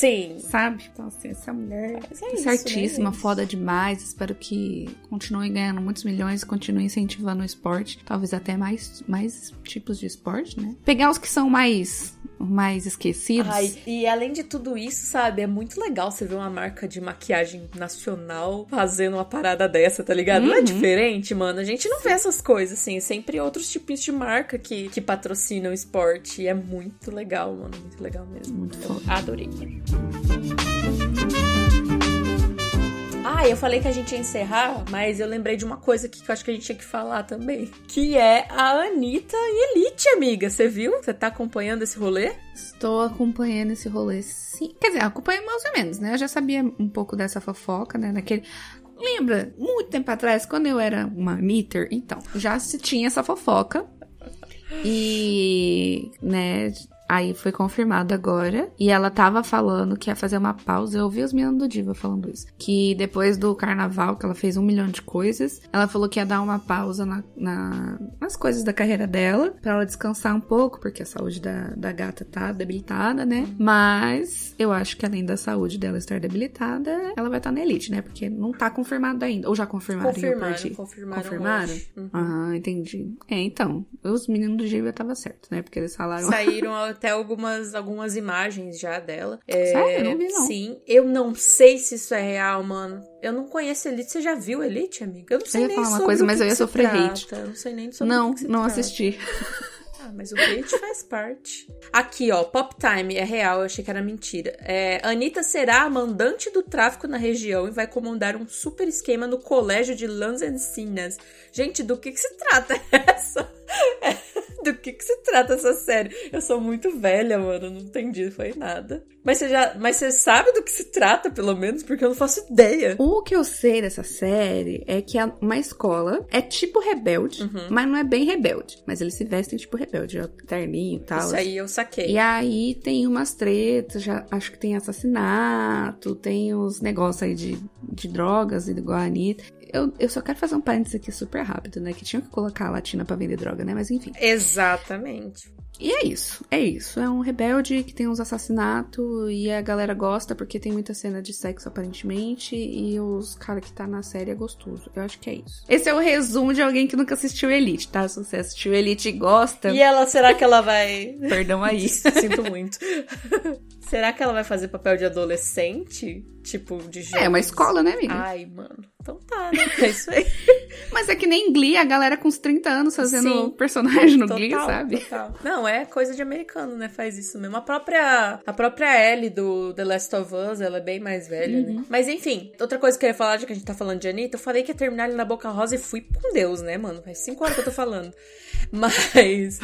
Sim. Sabe? Então, assim, essa mulher é tá certíssima, né? foda demais. Espero que continue ganhando muitos milhões, continue incentivando o esporte. Talvez até mais, mais tipos de esporte, né? Pegar os que são mais mais esquecidos. Ai, e além de tudo isso, sabe, é muito legal você ver uma marca de maquiagem nacional fazendo uma parada dessa, tá ligado? Uhum. Não é uhum. diferente, mano. A gente não vê essas coisas, assim. Sempre outros tipos de marca que, que patrocinam o esporte. E é muito legal, mano. Muito legal mesmo. Muito foda. Adorei. Ah, eu falei que a gente ia encerrar, mas eu lembrei de uma coisa que eu acho que a gente tinha que falar também. Que é a Anitta Elite, amiga. Você viu? Você tá acompanhando esse rolê? Estou acompanhando esse rolê, sim. Quer dizer, acompanho mais ou menos, né? Eu já sabia um pouco dessa fofoca, né? Naquele. Lembra, muito tempo atrás, quando eu era uma Anitta, então, já se tinha essa fofoca. E, né, Aí foi confirmado agora. E ela tava falando que ia fazer uma pausa. Eu ouvi os meninos do Diva falando isso. Que depois do carnaval, que ela fez um milhão de coisas, ela falou que ia dar uma pausa na, na, nas coisas da carreira dela. para ela descansar um pouco, porque a saúde da, da gata tá debilitada, né? Mas eu acho que além da saúde dela estar debilitada, ela vai estar tá na elite, né? Porque não tá confirmado ainda. Ou já confirmaram? Confirmaram, confirmaram. Confirmaram? Uhum. Ah, entendi. É, então. Os meninos do Diva tava certo, né? Porque eles falaram. Saíram até algumas, algumas imagens já dela. É, Sério? Eu não vi, não. Sim. Eu não sei se isso é real, mano. Eu não conheço Elite. Você já viu Elite, amiga? Eu não sei eu ia nem falar uma coisa, mas eu ia sofrer hate. Eu não sei nem sobre Não, que não assisti. Ah, mas o hate faz parte. Aqui, ó, Pop Time, é real, eu achei que era mentira. É, Anitta será a mandante do tráfico na região e vai comandar um super esquema no colégio de Las Encinas. Gente, do que, que se trata essa? do que, que se trata essa série? Eu sou muito velha, mano, não entendi, foi nada. Mas você já, mas você sabe do que se trata, pelo menos, porque eu não faço ideia. O que eu sei dessa série é que uma escola é tipo rebelde, uhum. mas não é bem rebelde. Mas eles se vestem tipo rebelde, ó, terninho e tal. Isso aí eu saquei. E aí tem umas tretas, já acho que tem assassinato, tem os negócios aí de, de drogas, igual a Anitta eu, eu só quero fazer um parênteses aqui super rápido, né? Que tinha que colocar a Latina para vender droga, né? Mas enfim. Exatamente. E é isso, é isso. É um rebelde que tem uns assassinatos e a galera gosta porque tem muita cena de sexo aparentemente e os caras que tá na série é gostoso. Eu acho que é isso. Esse é o resumo de alguém que nunca assistiu Elite, tá? Se você assistiu Elite e gosta. E ela, será que ela vai. Perdão aí. Sinto muito. será que ela vai fazer papel de adolescente? Tipo, de jovens? É uma escola, né, amiga? Ai, mano. Então tá, né? É isso aí. Mas é que nem Glee, a galera com uns 30 anos fazendo Sim, personagem no total, Glee, sabe? Total. Não, é coisa de americano, né? Faz isso mesmo. A própria, a própria Ellie do The Last of Us, ela é bem mais velha, né? uhum. né? Mas enfim, outra coisa que eu ia falar, já que a gente tá falando de Anitta, eu falei que ia terminar ali na Boca Rosa e fui com Deus, né, mano? Faz cinco horas que eu tô falando. Mas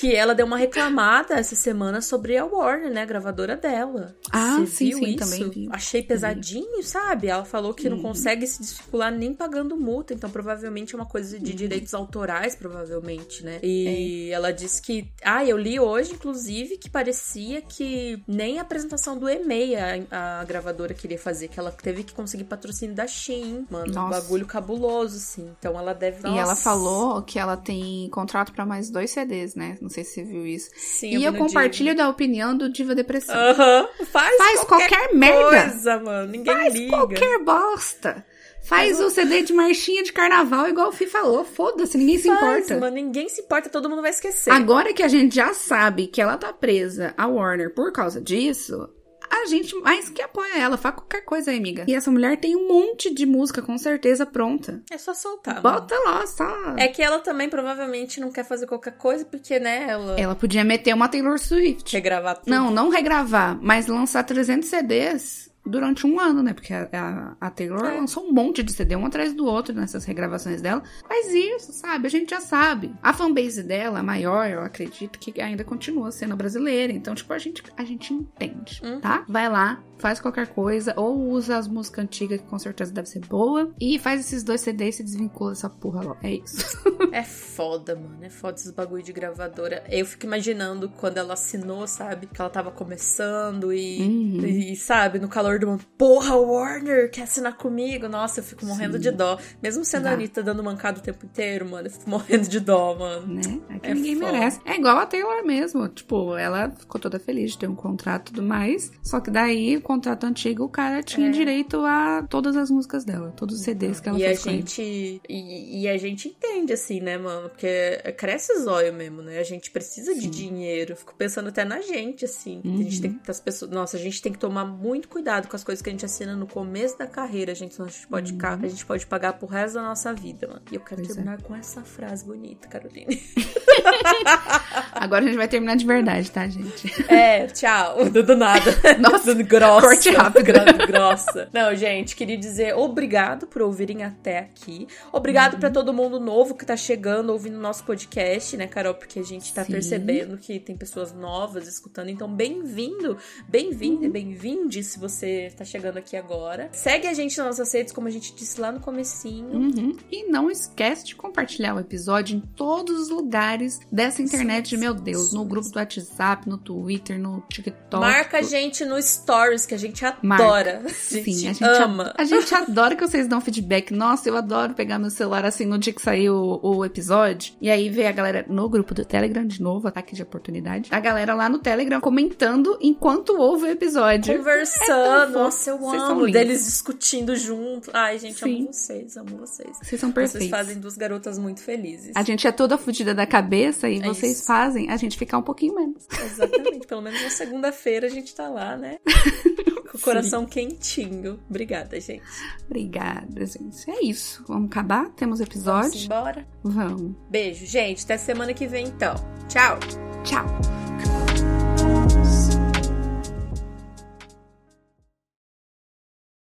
que ela deu uma reclamada essa semana sobre a Warner, né? A gravadora dela. Ah, Você sim, viu sim, isso? também vi. Achei pesadinho, sabe? Ela falou que não consegue se desficular nem pagando multa, então provavelmente é uma coisa de direitos autorais, provavelmente, né? E ela disse que. Ah, eu li hoje, inclusive, que parecia que nem a apresentação do EMEI a, a gravadora queria fazer, que ela teve que conseguir patrocínio da Shein, mano. Um Nossa. bagulho cabuloso, assim. Então ela deve. E ela Nossa. falou que ela tem contrato pra mais dois CDs, né? Não sei se você viu isso. Sim, e eu no compartilho da opinião do Diva Depressão. Aham. Faz, Faz qualquer merda. coisa, mano. Ninguém Faz liga. qualquer bosta. Faz o CD de marchinha de carnaval, igual o Fih falou. Foda-se, ninguém se Faz, importa. mano. Ninguém se importa, todo mundo vai esquecer. Agora que a gente já sabe que ela tá presa a Warner por causa disso, a gente mais que apoia ela. Faz qualquer coisa aí, amiga. E essa mulher tem um monte de música, com certeza, pronta. É só soltar. mano. Bota lá, só. É que ela também provavelmente não quer fazer qualquer coisa, porque, né, ela Ela podia meter uma Taylor Swift. quer gravar tudo. Não, não regravar, mas lançar 300 CDs durante um ano, né? Porque a, a- Taylor É. lançou um monte de CD, um atrás do outro nessas regravações dela. Faz isso, sabe? A gente já sabe. A fanbase dela, a maior, eu acredito que ainda continua sendo brasileira. Então, tipo, a gente, a gente entende, Uhum. tá? Vai lá, faz qualquer coisa, ou usa as músicas antigas, que com certeza deve ser boa, e faz esses dois CDs e se desvincula dessa porra lá. É isso. É foda, mano. É foda esses bagulho de gravadora. Eu fico imaginando quando ela assinou, sabe? Que ela tava começando e, Uhum. e, sabe, no calor do mundo. Porra, Warner, quer assinar comigo? Nossa, eu fico morrendo Sim. de dó. Mesmo sendo a Dá. Anitta dando mancada o tempo inteiro, mano, eu fico morrendo de dó, mano. né? É que É ninguém foda. merece. É igual a Taylor mesmo. Tipo, ela ficou toda feliz de ter um contrato e tudo mais. Só que daí, contrato antigo, o cara tinha É. direito a todas as músicas dela, todos os CDs que ela e a fez ele. gente e, e a gente entende assim, né, mano? Porque cresce o zóio mesmo, né? A gente precisa de Sim. dinheiro. Eu Fico pensando até na gente, assim. Uhum. A gente tem que as pessoas, nossa, a gente tem que tomar muito cuidado com as coisas que a gente assina no começo da carreira, gente, senão a gente pode, ca- a gente pode pagar pro resto da nossa vida, mano. E eu quero Uhum. Pois é. terminar com essa frase bonita, Caroline. Agora a gente vai terminar de verdade, tá, gente? É, tchau. Do, do nada. Nossa, Do grossa. Corte rápido. Gro- grossa. Não, gente, queria dizer obrigado por ouvirem até aqui. Obrigado Uhum. pra todo mundo novo que tá chegando, ouvindo nosso podcast, né, Carol? Porque a gente tá Sim. percebendo que tem pessoas novas escutando. Então, bem-vindo, bem-vindo e Uhum. bem-vinde se você tá chegando aqui agora. Segue a gente nas nossas redes, como a gente disse lá no comecinho. Uhum. E não esquece de compartilhar o episódio em todos os lugares dessa internet, Sim, meu sim, Deus. No sim, grupo do WhatsApp, no Twitter, no TikTok. Marca a gente no Stories, que a gente adora. A Sim, gente, a gente ama. A gente adora que vocês dão feedback. Nossa, eu adoro pegar meu celular assim no dia que saiu o, o episódio. E aí ver a galera no grupo do Telegram de novo, ataque de oportunidade. A galera lá no Telegram comentando enquanto ouve o episódio. Conversando, fofo. nossa, eu Vocês amo. Deles discutindo junto. Ai, gente, Sim. amo vocês, amo vocês. Vocês são Vocês perfeitos. fazem duas garotas muito felizes. A gente é toda fodida da cabeça e É vocês isso. fazem a gente ficar um pouquinho menos. Exatamente. Pelo menos na segunda-feira a gente tá lá, né? Coração quentinho. Obrigada, gente. Obrigada, gente. É isso. Vamos acabar? Temos Vamos episódio? embora? Vamos. Beijo, gente. Até semana que vem, então. Tchau. Tchau.